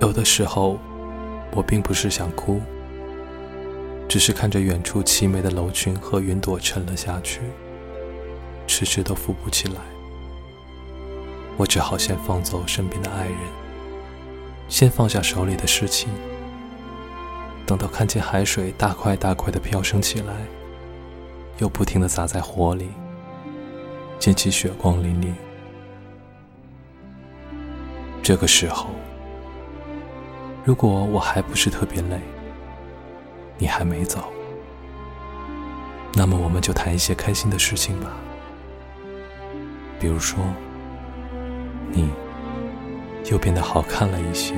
有的时候，我并不是想哭，只是看着远处凄美的楼群和云朵沉了下去，迟迟都浮不起来。我只好先放走身边的爱人，先放下手里的事情，等到看见海水大块大块的飘升起来，又不停的砸在火里，溅起血光淋漓。这个时候。如果我还不是特别累，你还没走，那么我们就谈一些开心的事情吧。比如说，你又变得好看了一些。